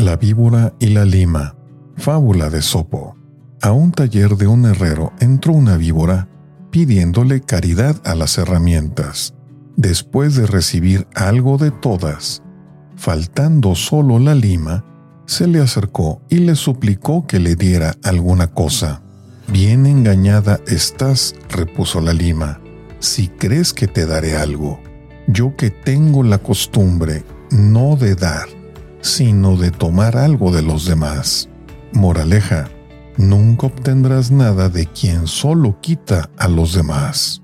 La víbora y la lima. Fábula de Sopo. A un taller de un herrero entró una víbora pidiéndole caridad a las herramientas, después de recibir algo de todas. Faltando solo la lima, se le acercó y le suplicó que le diera alguna cosa. Bien engañada estás, repuso la lima, si crees que te daré algo. Yo que tengo la costumbre no de dar, sino de tomar algo de los demás. Moraleja, nunca obtendrás nada de quien solo quita a los demás.